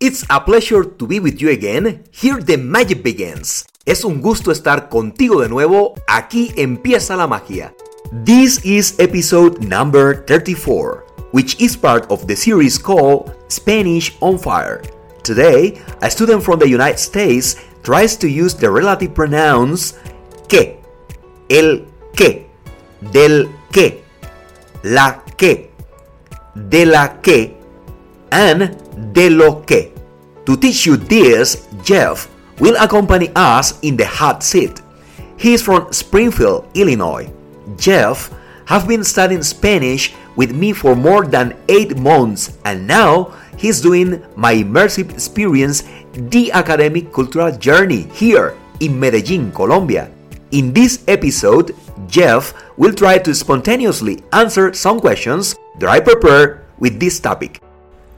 It's a pleasure to be with you again. Here the magic begins. Es un gusto estar contigo de nuevo. Aquí empieza la magia. This is episode number 34, which is part of the series called Spanish on Fire. Today, a student from the United States tries to use the relative pronouns que, el que, del que, la que, de la que, and de lo que. To teach you this, Jeff will accompany us in the hot seat. He is from Springfield, Illinois. Jeff has been studying Spanish with me for more than 8 months and now he's doing my immersive experience, The Academic Cultural Journey, here in Medellin, Colombia. In this episode, Jeff will try to spontaneously answer some questions that I prepared with this topic.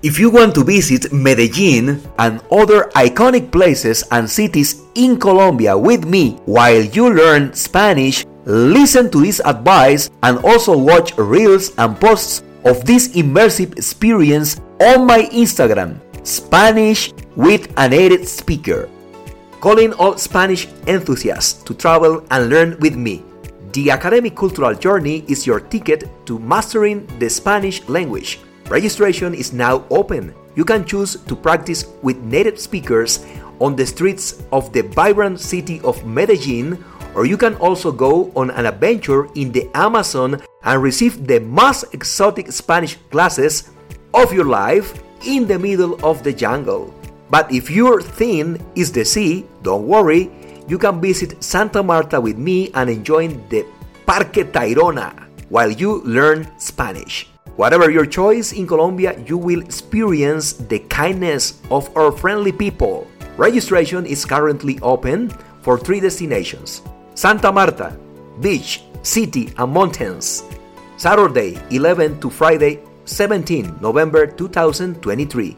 If you want to visit Medellin and other iconic places and cities in Colombia with me while you learn Spanish, listen to this advice and also watch reels and posts of this immersive experience on my Instagram, Spanish with a native speaker. Calling all Spanish enthusiasts to travel and learn with me. The Academic Cultural Journey is your ticket to mastering the Spanish language. Registration is now open. You can choose to practice with native speakers on the streets of the vibrant city of Medellin, or you can also go on an adventure in the Amazon and receive the most exotic Spanish classes of your life in the middle of the jungle. But if your theme is the sea, don't worry, you can visit Santa Marta with me and enjoy the Parque Tayrona while you learn Spanish. Whatever your choice in Colombia, you will experience the kindness of our friendly people. Registration is currently open for three destinations Santa Marta, beach, city, and mountains. Saturday 11 to Friday 17 November 2023.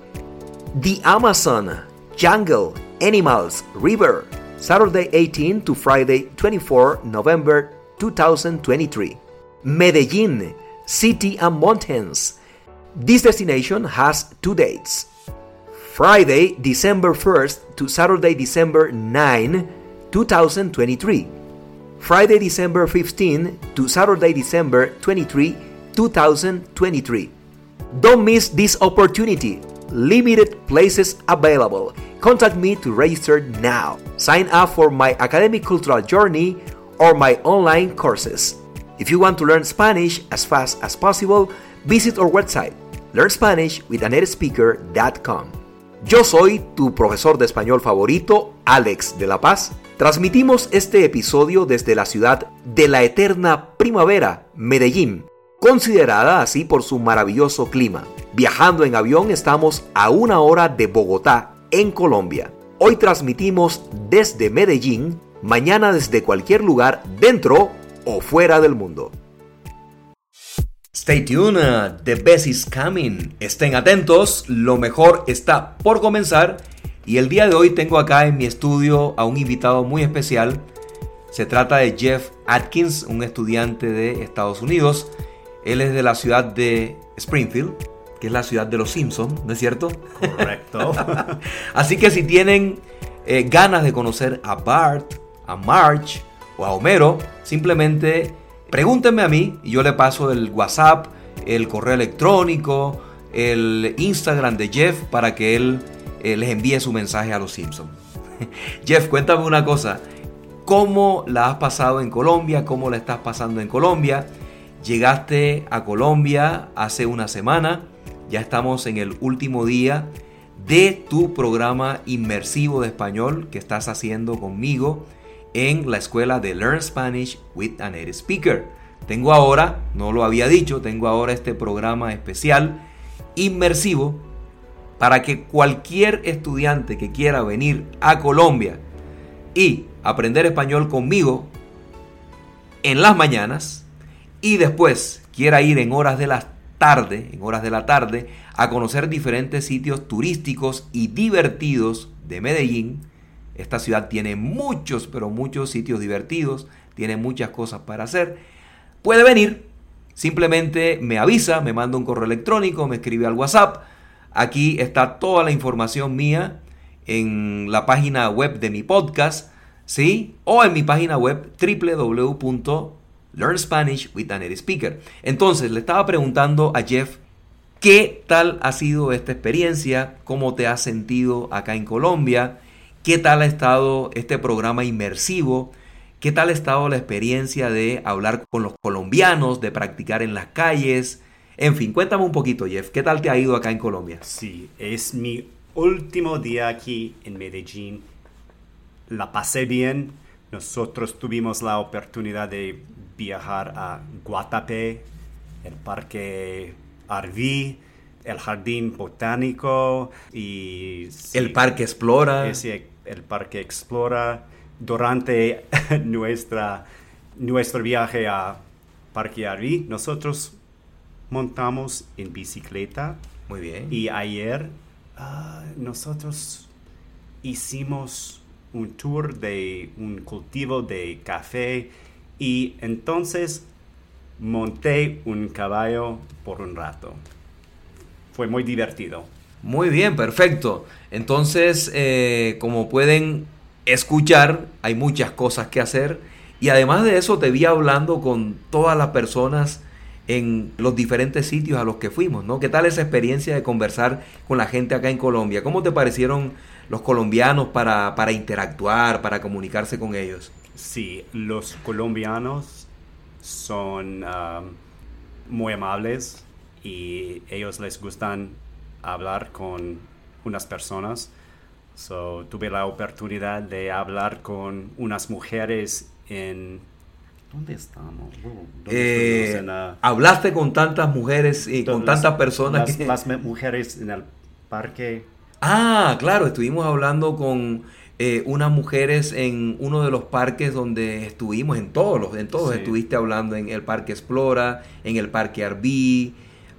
The Amazon, jungle, animals, river. Saturday 18 to Friday 24 November 2023. Medellin, city and mountains. This destination has two dates. Friday, December 1st to Saturday, December 9, 2023. Friday, December 15 to Saturday, December 23, 2023. Don't miss this opportunity. Limited places available. Contact me to register now. Sign up for my academic cultural journey or my online courses. If you want to learn Spanish as fast as possible, visit our website learnspanishwithanatespeaker.com. Yo soy tu profesor de español favorito, Alex de la Paz. Transmitimos este episodio desde la ciudad de la eterna primavera, Medellín, considerada así por su maravilloso clima. Viajando en avión estamos a una hora de Bogotá, en Colombia. Hoy transmitimos desde Medellín, mañana desde cualquier lugar dentro o fuera del mundo. Stay tuned, uh, the best is coming. Estén atentos, lo mejor está por comenzar. Y el día de hoy tengo acá en mi estudio a un invitado muy especial. Se trata de Jeff Atkins, un estudiante de Estados Unidos. Él es de la ciudad de Springfield, que es la ciudad de los Simpsons, ¿no es cierto? Correcto. Así que si tienen eh, ganas de conocer a Bart, a Marge a Homero, simplemente pregúntenme a mí y yo le paso el WhatsApp, el correo electrónico, el Instagram de Jeff para que él eh, les envíe su mensaje a los Simpsons. Jeff, cuéntame una cosa. ¿Cómo la has pasado en Colombia? ¿Cómo la estás pasando en Colombia? Llegaste a Colombia hace una semana. Ya estamos en el último día de tu programa inmersivo de español que estás haciendo conmigo en la escuela de Learn Spanish with a Native Speaker. Tengo ahora, no lo había dicho, tengo ahora este programa especial inmersivo para que cualquier estudiante que quiera venir a Colombia y aprender español conmigo en las mañanas y después quiera ir en horas de la tarde, en horas de la tarde, a conocer diferentes sitios turísticos y divertidos de Medellín, esta ciudad tiene muchos, pero muchos sitios divertidos, tiene muchas cosas para hacer. Puede venir, simplemente me avisa, me manda un correo electrónico, me escribe al WhatsApp aquí está toda la información mía en la página web de mi podcast, ¿sí? O en mi página web www.learnspanishwithanetyspeaker. Entonces, le estaba preguntando a Jeff qué tal ha sido esta experiencia, cómo te has sentido acá en Colombia, qué tal ha estado este programa inmersivo, qué tal ha estado la experiencia de hablar con los colombianos, de practicar en las calles. En fin, cuéntame un poquito, Jeff, ¿qué tal te ha ido acá en Colombia? Sí, es mi último día aquí en Medellín. La pasé bien. Nosotros tuvimos la oportunidad de viajar a Guatapé, el Parque Arví, el Jardín Botánico y... el Parque Explora. El Parque Explora. Durante nuestra, nuestro viaje a Parque Arví, nosotros montamos en bicicleta. Muy bien. Y ayer Ah, nosotros hicimos un tour de un cultivo de café y entonces monté un caballo por un rato. Fue muy divertido. Muy bien, perfecto. Entonces, eh, como pueden escuchar, hay muchas cosas que hacer. Y además de eso, te vi hablando con todas las personas en los diferentes sitios a los que fuimos, ¿no? ¿Qué tal esa experiencia de conversar con la gente acá en Colombia? ¿Cómo te parecieron los colombianos para, interactuar, para comunicarse con ellos? Sí, los colombianos son um, muy amables y ellos les gustan hablar con unas personas. So, tuve la oportunidad de hablar con unas mujeres en ¿Dónde estamos? Eh, hablaste con tantas mujeres y con tantas personas. Las, mujeres en el parque. Ah, claro, estuvimos hablando con eh, unas mujeres en uno de los parques donde estuvimos, en todos los, en todos estuviste hablando, en el Parque Explora, en el Parque Arbí.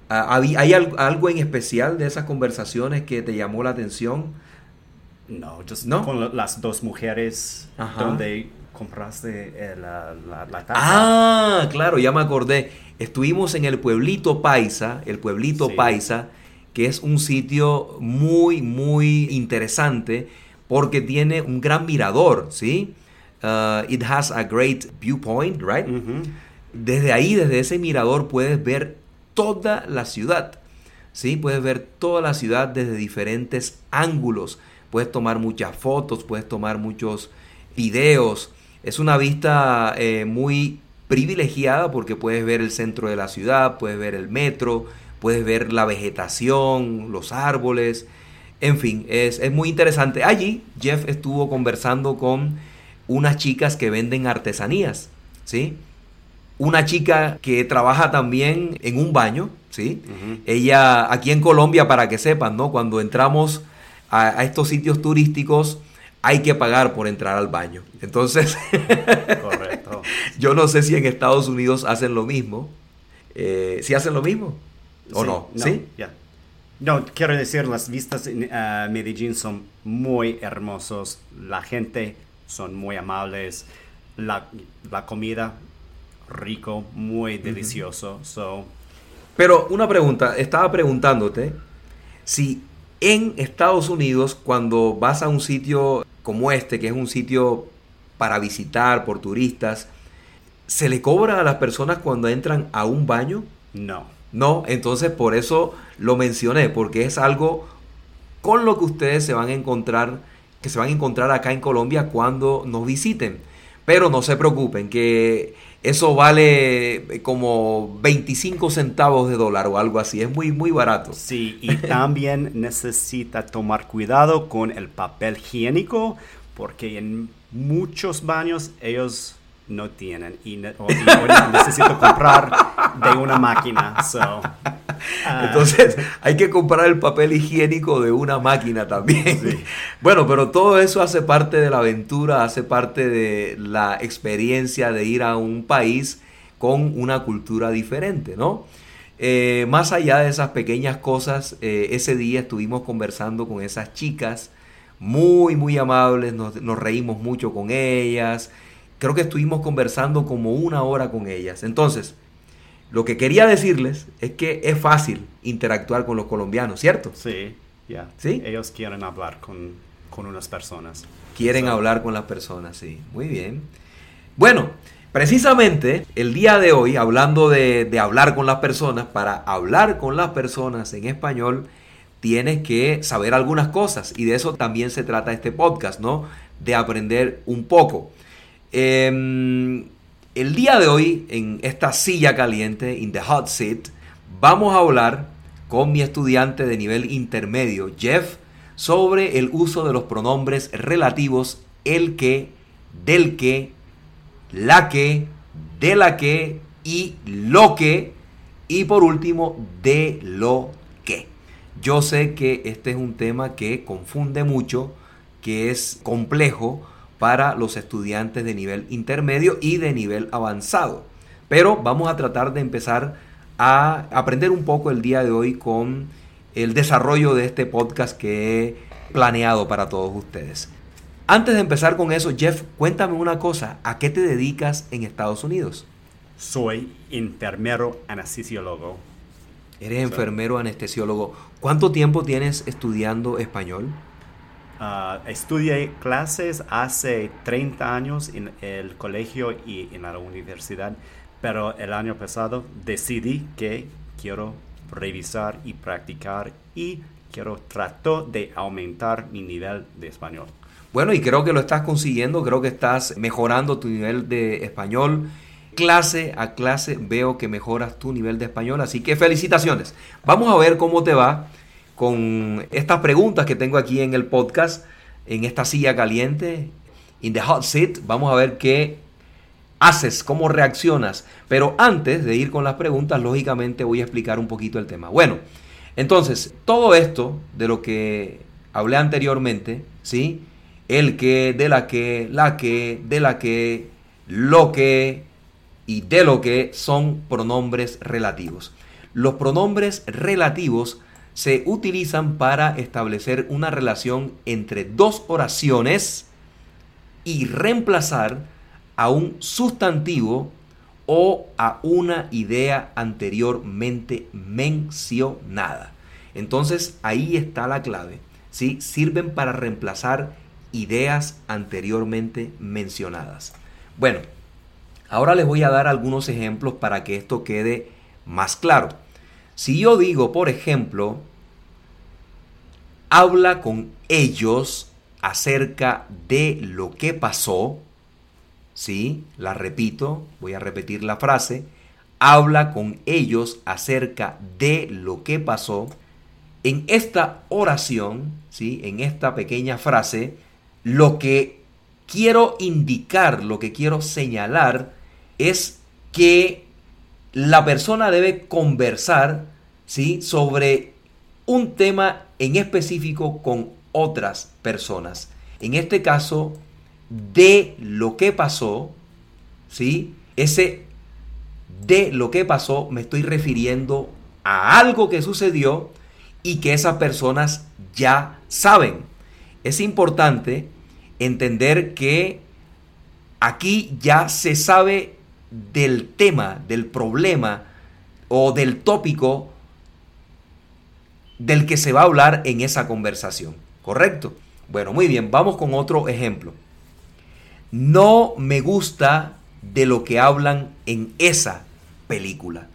Ah, ¿Hay algo en especial de esas conversaciones que te llamó la atención? No, ¿No? con las dos mujeres donde compraste eh, la, la, Ah, claro, ya me acordé. Estuvimos en el pueblito Paisa, el pueblito Paisa, que es un sitio muy, muy interesante porque tiene un gran mirador, ¿sí? Uh, it has a great viewpoint, right? Desde ahí, desde ese mirador, puedes ver toda la ciudad, ¿sí? Puedes ver toda la ciudad desde diferentes ángulos. Puedes tomar muchas fotos, puedes tomar muchos videos. Es una vista eh, muy privilegiada porque puedes ver el centro de la ciudad, puedes ver el metro, puedes ver la vegetación, los árboles, en fin, es, muy interesante. Allí Jeff estuvo conversando con unas chicas que venden artesanías, ¿sí? Una chica que trabaja también en un baño, ¿sí? Ella, aquí en Colombia, para que sepan, ¿no? Cuando entramos a estos sitios turísticos, hay que pagar por entrar al baño. Entonces, Correcto. yo no sé si en Estados Unidos hacen lo mismo. Eh, ¿Si hacen lo mismo? ¿O no? ¿Sí? No, quiero decir, las vistas en uh, Medellín son muy hermosos. La gente son muy amables. La, comida, rico, muy delicioso. Pero una pregunta, estaba preguntándote si en Estados Unidos, cuando vas a un sitio como este, que es un sitio para visitar por turistas, ¿se le cobra a las personas cuando entran a un baño? No. No, entonces por eso lo mencioné, porque es algo con lo que ustedes se van a encontrar, que se van a encontrar acá en Colombia cuando nos visiten. Pero no se preocupen, que eso vale como 25 centavos de dólar o algo así, es muy, muy barato. Sí, y también necesita tomar cuidado con el papel higiénico, porque en muchos baños ellos no tienen y, necesito comprar de una máquina. Ah. Entonces hay que comprar el papel higiénico de una máquina también. Bueno, pero todo eso hace parte de la aventura, hace parte de la experiencia de ir a un país con una cultura diferente, ¿no? Eh, más allá de esas pequeñas cosas, eh, ese día estuvimos conversando con esas chicas muy, muy amables, nos, nos reímos mucho con ellas, creo que estuvimos conversando como una hora con ellas. Entonces, Lo que quería decirles es que es fácil interactuar con los colombianos, ¿cierto? Sí, ya. ¿Sí? Ellos quieren hablar con, con unas personas. Quieren So, hablar con las personas, sí. Muy bien. Bueno, precisamente el día de hoy, hablando de, de hablar con las personas, para hablar con las personas en español, tienes que saber algunas cosas. Y de eso también se trata este podcast, ¿no? De aprender un poco. Em, el día de hoy, en esta silla caliente, in the hot seat, vamos a hablar con mi estudiante de nivel intermedio, Jeff, sobre el uso de los pronombres relativos el que, del que, la que, de la que y lo que, y por último, de lo que. Yo sé que este es un tema que confunde mucho, que es complejo para los estudiantes de nivel intermedio y de nivel avanzado. Pero vamos a tratar de empezar a aprender un poco el día de hoy con el desarrollo de este podcast que he planeado para todos ustedes. Antes de empezar con eso, Jeff, cuéntame una cosa, ¿a qué te dedicas en Estados Unidos? Soy enfermero anestesiólogo. Eres enfermero anestesiólogo. ¿Cuánto tiempo tienes estudiando español? Ah, estudié clases hace 30 años en el colegio y en la universidad, pero el año pasado decidí que quiero revisar y practicar y quiero tratar de aumentar mi nivel de español. Bueno, y creo que lo estás consiguiendo, creo que estás mejorando tu nivel de español. Clase a clase veo que mejoras tu nivel de español, así que felicitaciones. Vamos a ver cómo te va con estas preguntas que tengo aquí en el podcast, en esta silla caliente, in the hot seat. Vamos a ver qué haces, cómo reaccionas. Pero antes de ir con las preguntas, lógicamente voy a explicar un poquito el tema. Bueno, entonces, todo esto de lo que hablé anteriormente, ¿sí? El que, de la que, la que, de la que, lo que y de lo que son pronombres relativos. Los pronombres relativos se utilizan para establecer una relación entre dos oraciones y reemplazar a un sustantivo o a una idea anteriormente mencionada. Entonces ahí está la clave. ¿sí? Sirven para reemplazar ideas anteriormente mencionadas. Bueno, ahora les voy a dar algunos ejemplos para que esto quede más claro. Si yo digo, por ejemplo, habla con ellos acerca de lo que pasó, ¿sí? La repito, voy a repetir la frase, habla con ellos acerca de lo que pasó. En esta oración, ¿sí? En esta pequeña frase, lo que quiero indicar, lo que quiero señalar es que la persona debe conversar ¿sí? sobre un tema en específico con otras personas. En este caso, de lo que pasó, ¿sí? Ese de lo que pasó me estoy refiriendo a algo que sucedió y que esas personas ya saben. Es importante entender que aquí ya se sabe del tema, del problema o del tópico del que se va a hablar en esa conversación. ¿Correcto? Bueno, muy bien, vamos con otro ejemplo. No me gusta de lo que hablan en esa película.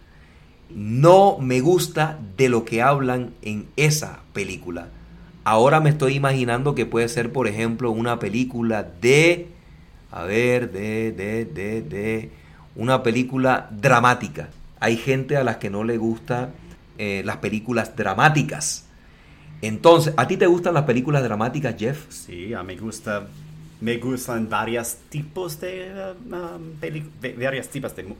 No me gusta de lo que hablan en esa película. Ahora me estoy imaginando que puede ser, por ejemplo, una película de, a ver, de, de, de, de, una película dramática. Hay gente a las que no le gusta eh, las películas dramáticas. Entonces, ¿a ti te gustan las películas dramáticas, Jeff? Sí, a mí me gusta, me gustan varios tipos de, uh, um, de- varios tipos de uh,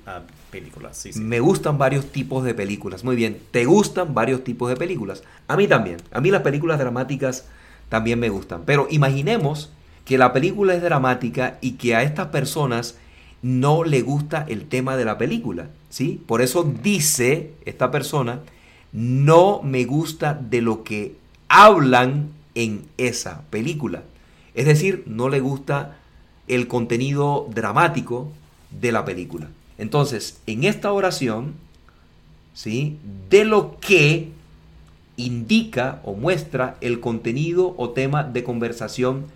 películas. Sí, sí. Me gustan varios tipos de películas. Muy bien, ¿te gustan varios tipos de películas? A mí también. A mí las películas dramáticas también me gustan. Pero imaginemos que la película es dramática y que a estas personas no le gusta el tema de la película, ¿sí? Por eso dice esta persona, no me gusta de lo que hablan en esa película. Es decir, no le gusta el contenido dramático de la película. Entonces, en esta oración, ¿sí? de lo que indica o muestra el contenido o tema de conversación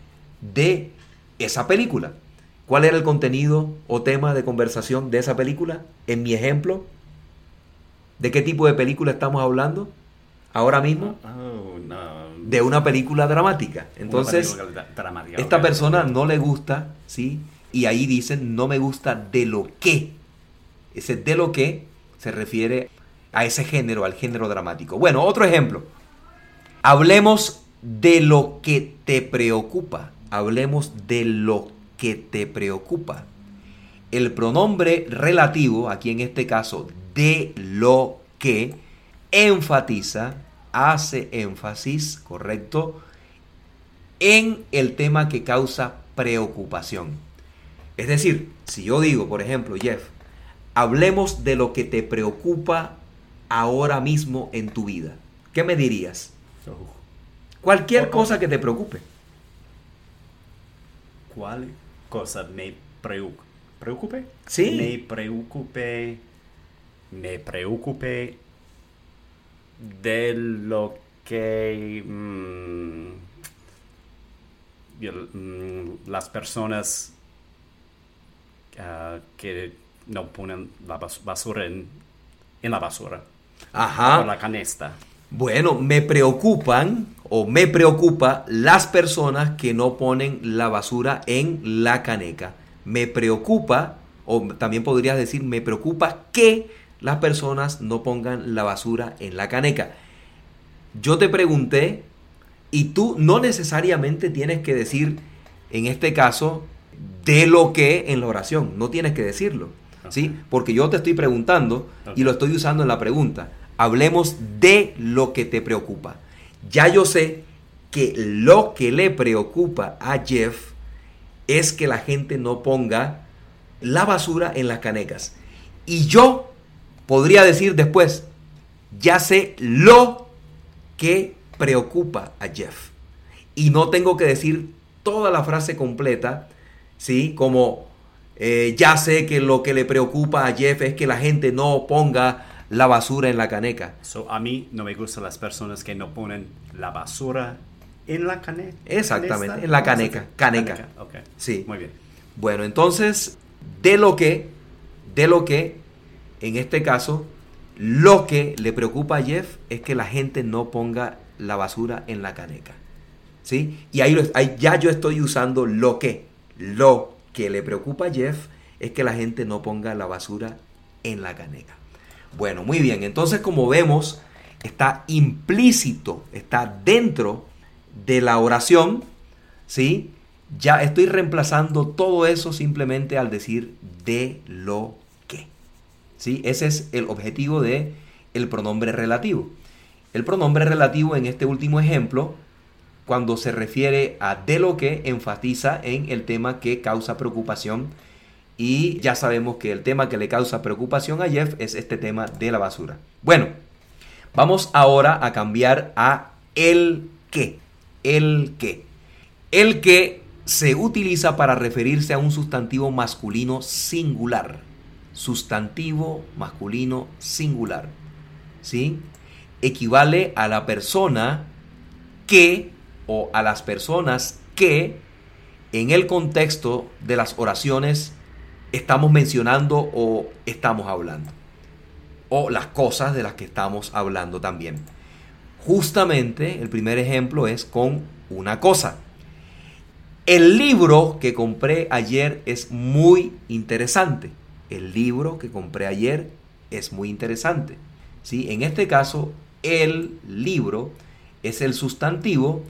de esa película. ¿Cuál era el contenido o tema de conversación de esa película? En mi ejemplo, ¿de qué tipo de película estamos hablando ahora mismo? Oh, no. De una película dramática. Entonces, película dramática, esta persona no le gusta, ¿sí? Y ahí dicen, no me gusta de lo que. Ese de lo que se refiere a ese género, al género dramático. Bueno, otro ejemplo. Hablemos de lo que te preocupa. Hablemos de lo que te preocupa. El pronombre relativo, aquí en este caso, de lo que, enfatiza, hace énfasis, ¿correcto? En el tema que causa preocupación. Es decir, si yo digo, por ejemplo, Jeff, hablemos de lo que te preocupa ahora mismo en tu vida. ¿Qué me dirías? Cualquier Oh, oh. cosa que te preocupe. ¿Cuál cosa me preocupe? Sí. Me preocupe. Me preocupe de lo que mm, yo- mm, las personas ah, que no ponen la bas- basura en, en la basura o Ajá. la canesta. Bueno, me preocupan o me preocupa las personas que no ponen la basura en la caneca. Me preocupa, o también podrías decir, me preocupa que las personas no pongan la basura en la caneca. Yo te pregunté y tú no necesariamente tienes que decir, en este caso, de lo que en la oración. No tienes que decirlo. ¿Sí? Porque yo te estoy preguntando y lo estoy usando en la pregunta. Hablemos de lo que te preocupa. Ya yo sé que lo que le preocupa a Jeff es que la gente no ponga la basura en las canecas. Y yo podría decir después, ya sé lo que preocupa a Jeff. Y no tengo que decir toda la frase completa, ¿sí? Como eh, ya sé que lo que le preocupa a Jeff es que la gente no ponga la basura en la caneca. So, a mí no me gustan las personas que no ponen la basura en la caneca. Exactamente, en la caneca, caneca. Ok. Sí. Muy bien. Bueno, entonces, de lo que, de lo que, en este caso, lo que le preocupa a Jeff es que la gente no ponga la basura en la caneca. ¿Sí? Y ahí, lo- ahí ya yo estoy usando lo que. Lo que le preocupa a Jeff es que la gente no ponga la basura en la caneca. Bueno, muy bien. Entonces, como vemos, está implícito, está dentro de la oración, ¿sí? Ya estoy reemplazando todo eso simplemente al decir de lo que. ¿Sí? Ese es el objetivo de el pronombre relativo. El pronombre relativo en este último ejemplo, cuando se refiere a de lo que, enfatiza en el tema que causa preocupación. Y ya sabemos que el tema que le causa preocupación a Jeff es este tema de la basura. Bueno, vamos ahora a cambiar a el que. El que. El que se utiliza para referirse a un sustantivo masculino singular. Sustantivo masculino singular. ¿Sí? Equivale a la persona que o a las personas que en el contexto de las oraciones estamos mencionando o estamos hablando. O las cosas de las que estamos hablando también. Justamente el primer ejemplo es con una cosa. El libro que compré ayer es muy interesante. El libro que compré ayer es muy interesante. ¿sí? En este caso, el libro es el sustantivo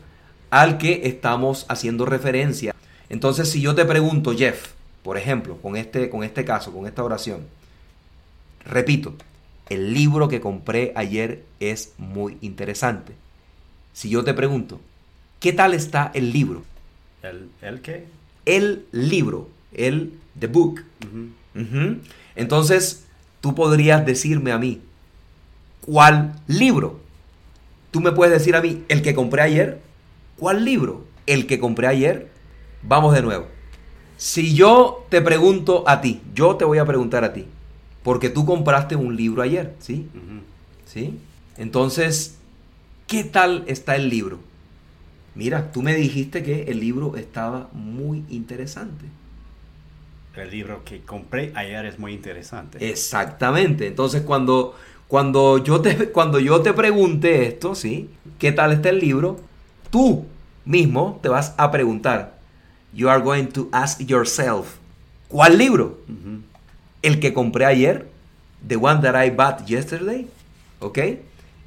al que estamos haciendo referencia. Entonces, si yo te pregunto, Jeff, por ejemplo, con este, con este caso, con esta oración, repito, el libro que compré ayer es muy interesante. Si yo te pregunto, ¿qué tal está el libro? ¿El, el qué? El libro, el the book. Entonces, tú podrías decirme a mí, ¿cuál libro? Tú me puedes decir a mí, el que compré ayer. ¿Cuál libro? El que compré ayer. Vamos de nuevo. Si yo te pregunto a ti, yo te voy a preguntar a ti, porque tú compraste un libro ayer, ¿sí? ¿Sí? Entonces, ¿qué tal está el libro? Mira, tú me dijiste que el libro estaba muy interesante. El libro que compré ayer es muy interesante. Exactamente. Entonces, cuando, cuando, yo te, cuando yo te pregunte esto, ¿sí? ¿Qué tal está el libro? Tú mismo te vas a preguntar. You are going to ask yourself, ¿cuál libro? El que compré ayer, the one that I bought yesterday, ¿ok?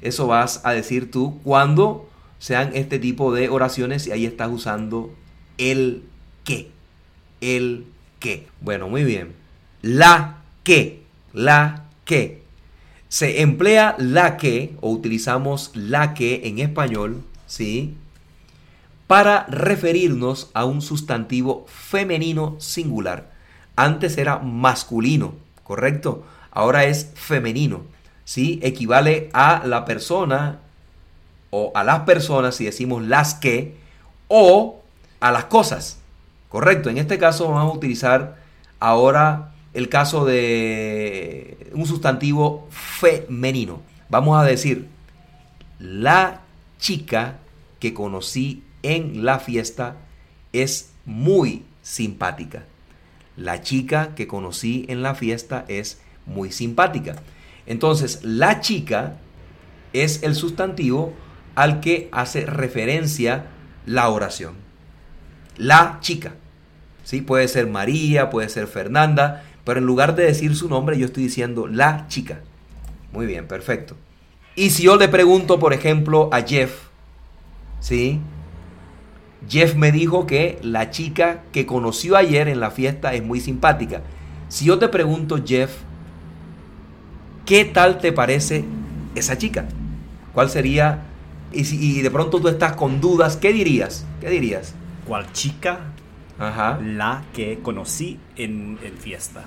Eso vas a decir tú cuando sean este tipo de oraciones y ahí estás usando el que, el que. Bueno, muy bien. La que, la que. Se emplea la que o utilizamos la que en español, ¿sí? Para referirnos a un sustantivo femenino singular. Antes era masculino, ¿correcto? Ahora es femenino, ¿sí? Equivale a la persona o a las personas, si decimos las que, o a las cosas, ¿correcto? En este caso vamos a utilizar ahora el caso de un sustantivo femenino. Vamos a decir, la chica que conocí en la fiesta es muy simpática. La chica que conocí en la fiesta es muy simpática. Entonces, la chica es el sustantivo al que hace referencia la oración. La chica. ¿Sí? Puede ser María, puede ser Fernanda, pero en lugar de decir su nombre, yo estoy diciendo la chica. Muy bien, perfecto. Y si yo le pregunto, por ejemplo, a Jeff, ¿sí? Jeff me dijo que la chica que conoció ayer en la fiesta es muy simpática. Si yo te pregunto, Jeff, ¿qué tal te parece esa chica? ¿Cuál sería? Y, si, y de pronto tú estás con dudas, ¿qué dirías? ¿Qué dirías? ¿Cuál chica? Ajá. La que conocí en, en fiesta.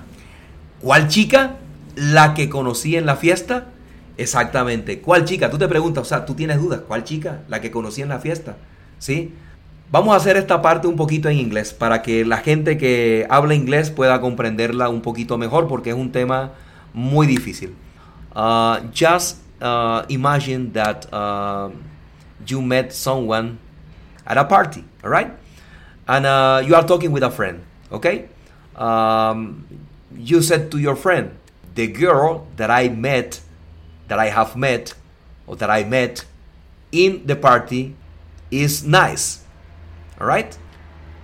¿Cuál chica? La que conocí en la fiesta. Exactamente. ¿Cuál chica? Tú te preguntas, o sea, tú tienes dudas. ¿Cuál chica? La que conocí en la fiesta. ¿Sí? Vamos a hacer esta parte un poquito en inglés para que la gente que habla inglés pueda comprenderla un poquito mejor porque es un tema muy difícil. Uh, just uh, imagine that uh, you met someone at a party, all right? And uh, you are talking with a friend, okay? Um, you said to your friend, the girl that I met, that I have met, or that I met in the party is nice. All right?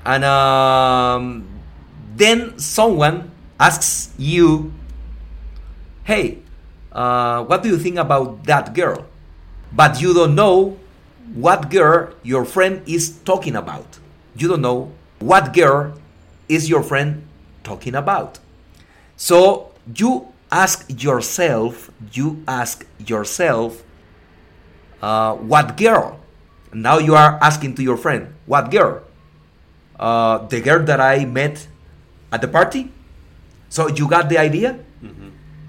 And um, then someone asks you, hey, uh, what do you think about that girl? But you don't know what girl your friend is talking about. You don't know what girl is your friend talking about. So you ask yourself, you ask yourself, uh, what girl? Now you are asking to your friend, what girl? Uh, the girl that I met at the party? So you got the idea?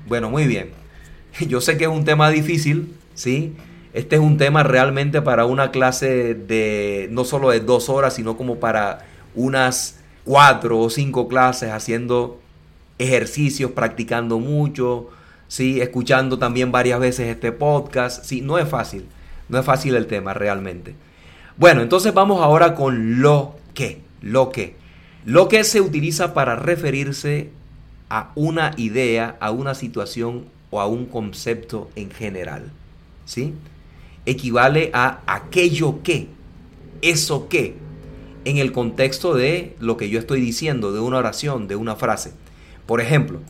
Bueno, muy bien. Yo sé que es un tema difícil, ¿sí? Este es un tema realmente para una clase de no solo de dos horas, sino como para unas cuatro o cinco clases haciendo ejercicios, practicando mucho, ¿sí? Escuchando también varias veces este podcast. Sí, no es fácil. No es fácil el tema realmente. Bueno, entonces vamos ahora con lo que. Lo que. Lo que se utiliza para referirse a una idea, a una situación o a un concepto en general. ¿Sí? Equivale a aquello que, eso que, en el contexto de lo que yo estoy diciendo, de una oración, de una frase. Por ejemplo,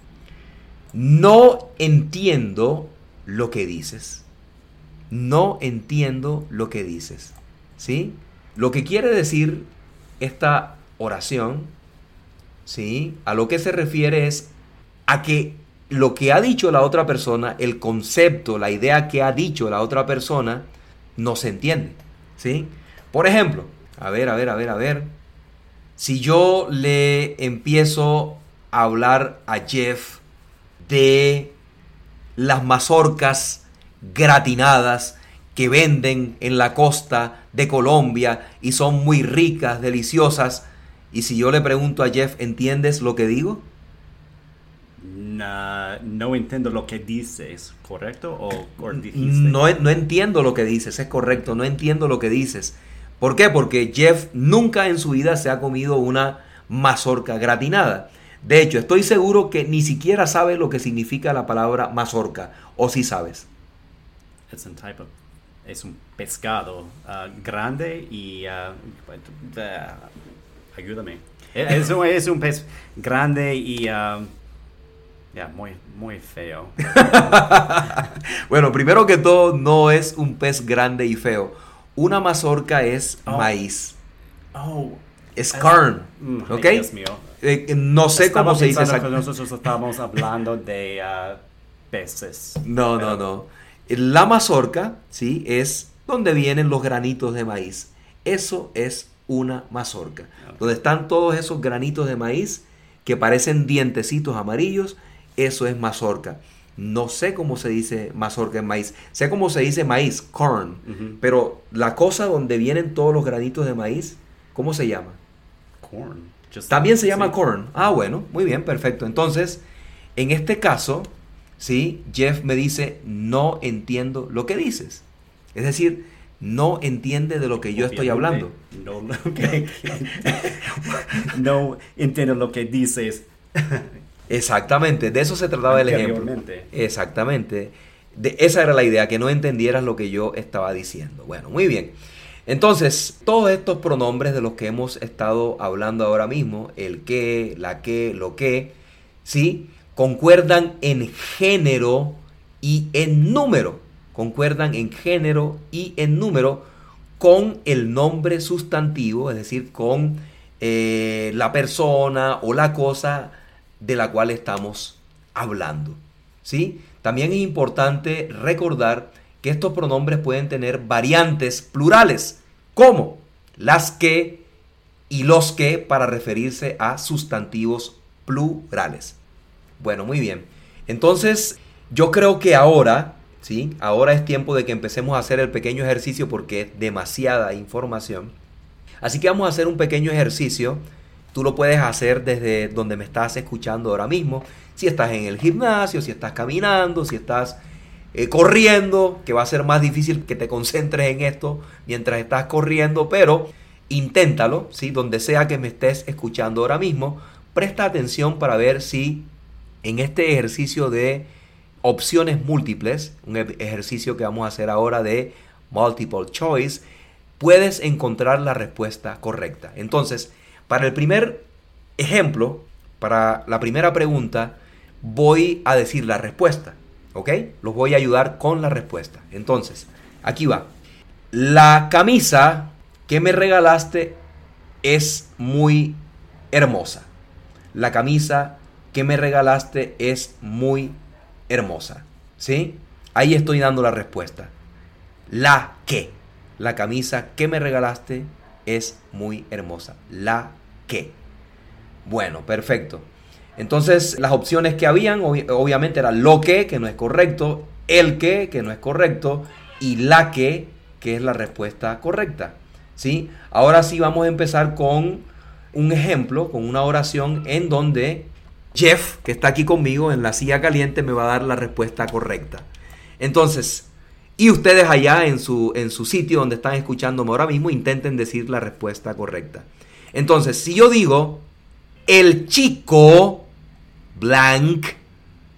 no entiendo lo que dices. No entiendo lo que dices. ¿Sí? Lo que quiere decir esta oración, ¿sí? A lo que se refiere es a que lo que ha dicho la otra persona, el concepto, la idea que ha dicho la otra persona, no se entiende, ¿sí? Por ejemplo, a ver, a ver, a ver, a ver. Si yo le empiezo a hablar a Jeff de las mazorcas gratinadas que venden en la costa de Colombia y son muy ricas, deliciosas, y si yo le pregunto a Jeff, ¿entiendes lo que digo? Na- no entiendo lo que dices, ¿correcto? O. No, no entiendo lo que dices, es correcto, no entiendo lo que dices. ¿Por qué? Porque Jeff nunca en su vida se ha comido una mazorca gratinada. De hecho, estoy seguro que ni siquiera sabe lo que significa la palabra mazorca, o si sabes. It's a type of- es un pescado ah, grande y... ah, ayúdame. Es, un- es un pez grande y... ah, ya, muy, muy feo. Bueno, primero que todo, no es un pez grande y feo. Una mazorca es Oh. maíz, Oh, es corn, mm. Dios mío. Eh, no sé Estaba cómo se dice exactamente. Nosotros estábamos hablando de ah, peces. No, no, Pero- no. La mazorca, ¿sí? Es donde vienen los granitos de maíz. Eso es una mazorca. Donde están todos esos granitos de maíz que parecen dientecitos amarillos, eso es mazorca. No sé cómo se dice mazorca en maíz. Sé cómo se dice maíz, corn. Pero la cosa donde vienen todos los granitos de maíz, ¿cómo se llama? Corn. Just- También se llama sí. corn. Ah, bueno, muy bien, perfecto. Entonces, en este caso, ¿sí? Jeff me dice, no entiendo lo que dices. Es decir, no entiende de lo que yo estoy hablando. No, no entiendo lo que dices. Exactamente, de eso se trataba el ejemplo. Exactamente. De, esa era la idea, que no entendieras lo que yo estaba diciendo. Bueno, muy bien. Entonces, todos estos pronombres de los que hemos estado hablando ahora mismo, el que, la que, lo que, ¿sí? Concuerdan en género y en número. Concuerdan en género y en número con el nombre sustantivo, es decir, con eh, la persona o la cosa de la cual estamos hablando. ¿sí? También es importante recordar que estos pronombres pueden tener variantes plurales, como las que y los que para referirse a sustantivos plurales. Bueno, muy bien. Entonces, yo creo que ahora, ¿sí? Ahora es tiempo de que empecemos a hacer el pequeño ejercicio porque es demasiada información. Así que vamos a hacer un pequeño ejercicio. Tú lo puedes hacer desde donde me estás escuchando ahora mismo. Si estás en el gimnasio, si estás caminando, si estás eh, corriendo, que va a ser más difícil que te concentres en esto mientras estás corriendo, pero inténtalo, ¿sí? Donde sea que me estés escuchando ahora mismo, presta atención para ver si en este ejercicio de opciones múltiples, un e- ejercicio que vamos a hacer ahora de multiple choice, puedes encontrar la respuesta correcta. Entonces, para el primer ejemplo, para la primera pregunta, voy a decir la respuesta. ¿Ok? Los voy a ayudar con la respuesta. Entonces, aquí va. La camisa que me regalaste es muy hermosa. La camisa que me regalaste es muy hermosa. ¿Sí? Ahí estoy dando la respuesta. La que. La camisa que me regalaste es muy hermosa. La que. Bueno, perfecto. Entonces, las opciones que habían, obvi- obviamente, era lo que, que no es correcto, el que, que no es correcto, y la que, que es la respuesta correcta. ¿Sí? Ahora sí vamos a empezar con un ejemplo, con una oración en donde Jeff, que está aquí conmigo en la silla caliente, me va a dar la respuesta correcta. Entonces, y ustedes allá en su, en su sitio donde están escuchándome ahora mismo, intenten decir la respuesta correcta. Entonces, si yo digo, el chico blank,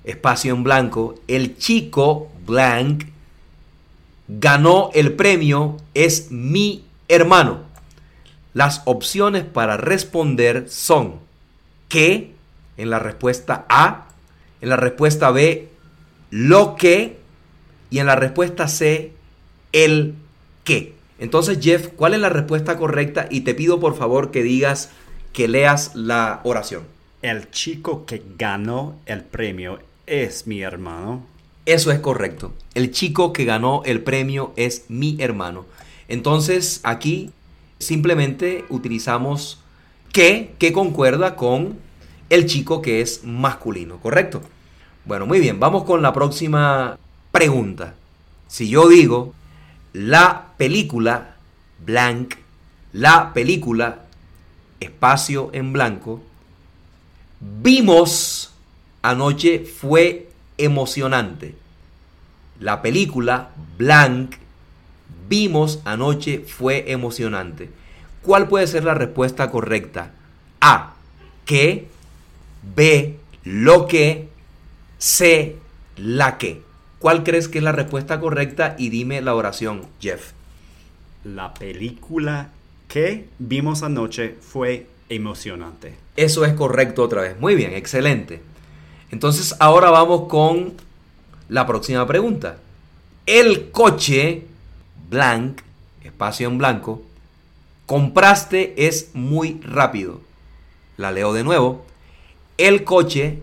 espacio en blanco, el chico blank ganó el premio, es mi hermano. Las opciones para responder son que en la respuesta A, en la respuesta B, lo que y en la respuesta C, el qué. Entonces, Jeff, ¿cuál es la respuesta correcta? Y te pido por favor que digas, que leas la oración. El chico que ganó el premio es mi hermano. Eso es correcto. El chico que ganó el premio es mi hermano. Entonces, aquí simplemente utilizamos que, que concuerda con el chico que es masculino, ¿correcto? Bueno, muy bien, vamos con la próxima pregunta. Si yo digo la película blank, la película espacio en blanco, vimos anoche fue emocionante. La película Blank vimos anoche fue emocionante. ¿Cuál puede ser la respuesta correcta? A. ¿Qué? B. Lo que. C. La que. ¿Cuál crees que es la respuesta correcta? Y dime la oración, Jeff. La película que vimos anoche fue emocionante. Eso es correcto otra vez. Muy bien, excelente. Entonces ahora vamos con la próxima pregunta. El coche blank, espacio en blanco, compraste es muy rápido. La leo de nuevo. El coche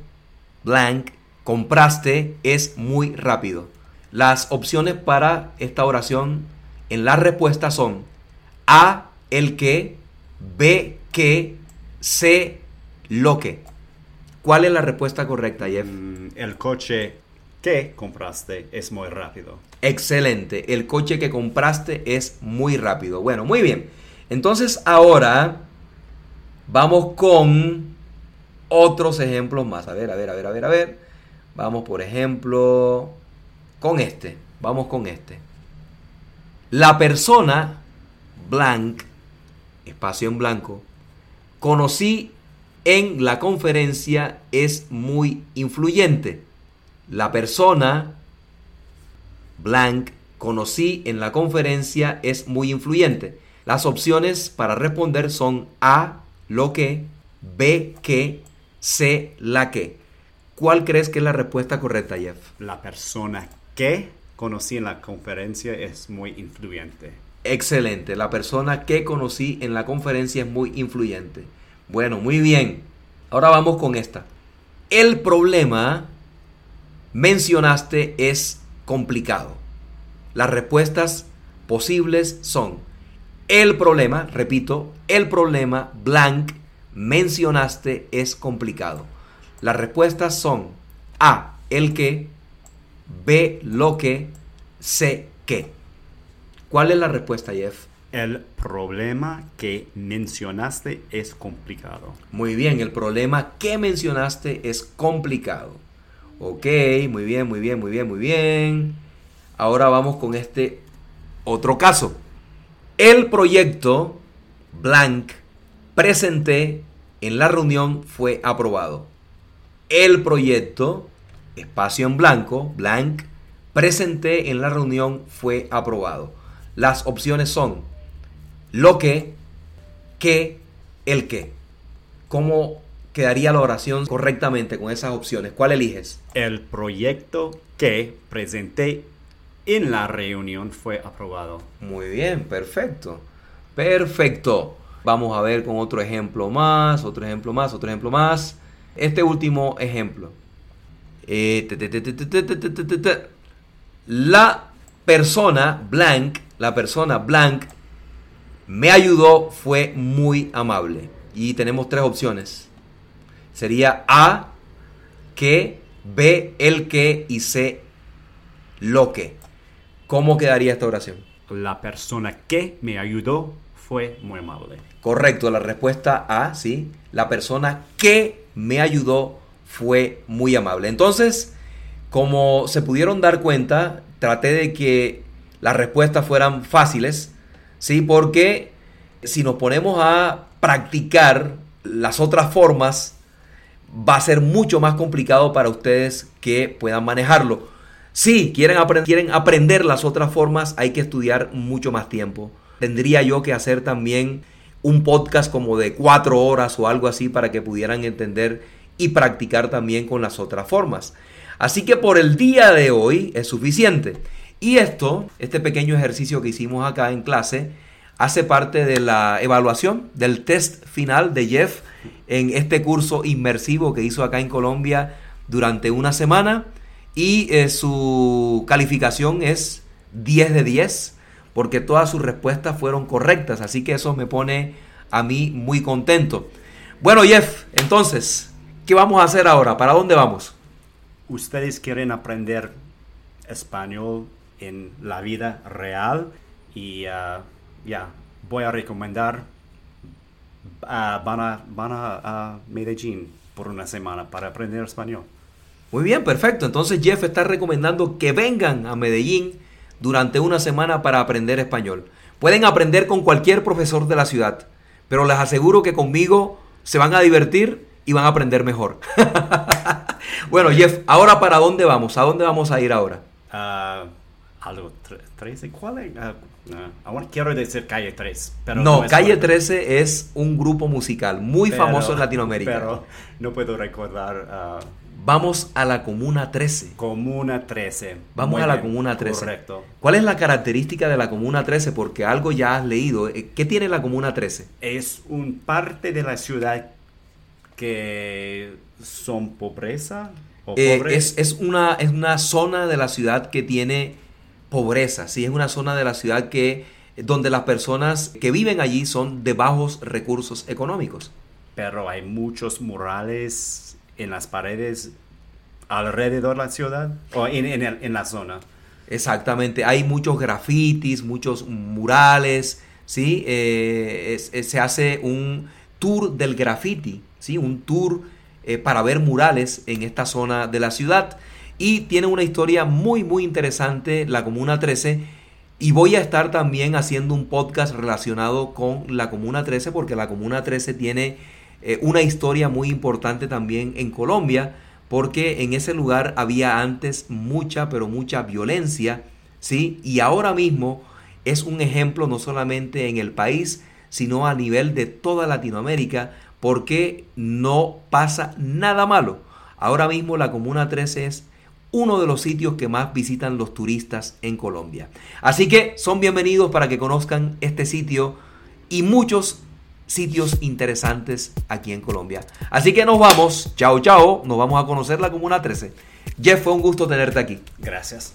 blank compraste es muy rápido. Las opciones para esta oración en la respuesta son A, el que, B, que, C, lo que. ¿Cuál es la respuesta correcta, Jeff? Mm, el coche que compraste es muy rápido. Excelente. El coche que compraste es muy rápido. Bueno, muy bien. Entonces ahora vamos con otros ejemplos más. A ver, a ver, a ver, a ver, a ver. Vamos, por ejemplo, con este. Vamos con este. La persona blank, espacio en blanco, conocí en la conferencia es muy influyente. La persona blank conocí en la conferencia es muy influyente. Las opciones para responder son A, lo que, B, que, C, la que. ¿Cuál crees que es la respuesta correcta, Jeff? La persona que conocí en la conferencia es muy influyente. Excelente. La persona que conocí en la conferencia es muy influyente. Bueno, muy bien. Ahora vamos con esta. El problema mencionaste es complicado. Las respuestas posibles son el problema, repito, el problema blank mencionaste es complicado. Las respuestas son A, el que, B, lo que, C, qué. ¿Cuál es la respuesta, Jeff? El problema que mencionaste es complicado. Muy bien, el problema que mencionaste es complicado. Ok, muy bien, muy bien, muy bien, muy bien. Ahora vamos con este otro caso. El proyecto blank presenté en la reunión fue aprobado el proyecto, espacio en blanco, blank, presenté en la reunión fue aprobado. Las opciones son lo que, que, el que. ¿Cómo quedaría la oración correctamente con esas opciones? ¿Cuál eliges? El proyecto que presenté en la reunión fue aprobado. Muy bien, perfecto. Perfecto. Vamos a ver con otro ejemplo más, otro ejemplo más, otro ejemplo más. Este último ejemplo. La persona blank, la persona blank me ayudó, fue muy amable. Y tenemos tres opciones. Sería A, que, B, el que y C, lo que. ¿Cómo quedaría esta oración? La persona que me ayudó fue muy amable. Correcto, la respuesta A, sí. La persona que me ayudó, fue muy amable. Entonces, como se pudieron dar cuenta, traté de que las respuestas fueran fáciles, ¿sí? Porque si nos ponemos a practicar las otras formas, va a ser mucho más complicado para ustedes que puedan manejarlo. Si quieren, quieren aprender las otras formas, hay que estudiar mucho más tiempo. Tendría yo que hacer también un podcast como de cuatro horas o algo así para que pudieran entender y practicar también con las otras formas. Así que por el día de hoy es suficiente. Y esto, este pequeño ejercicio que hicimos acá en clase, hace parte de la evaluación del test final de Jeff en este curso inmersivo que hizo acá en Colombia durante una semana. Y eh, su calificación es 10 de 10 porque todas sus respuestas fueron correctas. Así que eso me pone a mí muy contento. Bueno, Jeff, entonces, ¿qué vamos a hacer ahora? ¿Para dónde vamos? Ustedes quieren aprender español en la vida real y uh, ya, voy a recomendar, uh, van, a, van a Medellín por una semana para aprender español. Muy bien, perfecto. Entonces Jeff está recomendando que vengan a Medellín durante una semana para aprender español. Pueden aprender con cualquier profesor de la ciudad, pero les aseguro que conmigo se van a divertir y van a aprender mejor. bueno, Jeff, ahora para dónde vamos? ¿A dónde vamos a ir ahora? Ah, algo 13, ¿cuál es? Ah, quiero decir Calle 13. Pero no, Calle 13 es un grupo musical muy famoso en Latinoamérica. Pero no puedo recordar. Ah, Vamos a la Comuna 13. Comuna 13. Vamos a la Comuna 13. Correcto. ¿Cuál es la característica de la Comuna 13? Porque algo ya has leído. Eh, ¿Qué tiene la Comuna 13? Es un parte de la ciudad que son pobreza. ¿o eh, es, es, una, es una zona de la ciudad que tiene pobreza. Sí, es una zona de la ciudad que donde las personas que viven allí son de bajos recursos económicos. Pero hay muchos murales en las paredes alrededor de la ciudad o en, en, la zona. Exactamente, hay muchos grafitis, muchos murales, ¿sí? Eh, se hace un tour del graffiti, ¿sí? Un tour eh, para ver murales en esta zona de la ciudad. Y tiene una historia muy, muy interesante, la Comuna 13. Y voy a estar también haciendo un podcast relacionado con la Comuna 13, porque la Comuna 13 tiene eh, una historia muy importante también en Colombia, porque en ese lugar había antes mucha, pero mucha violencia, ¿sí? Y ahora mismo es un ejemplo no solamente en el país, sino a nivel de toda Latinoamérica, porque no pasa nada malo. Ahora mismo la Comuna 13 es uno de los sitios que más visitan los turistas en Colombia. Así que son bienvenidos para que conozcan este sitio y muchos sitios interesantes aquí en Colombia. Así que nos vamos, chao chao, nos vamos a conocer la Comuna 13. Jeff, fue un gusto tenerte aquí. Gracias.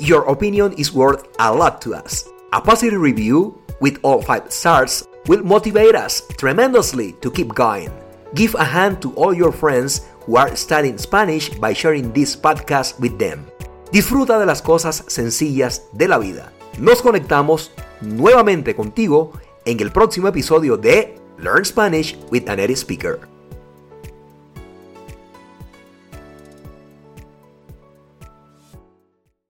Your opinion is worth a lot to us. A positive review with all 5 stars will motivate us tremendously to keep going. Give a hand to all your friends who are studying Spanish by sharing this podcast with them. Disfruta de las cosas sencillas de la vida. Nos conectamos nuevamente contigo en el próximo episodio de Learn Spanish with a Native Speaker.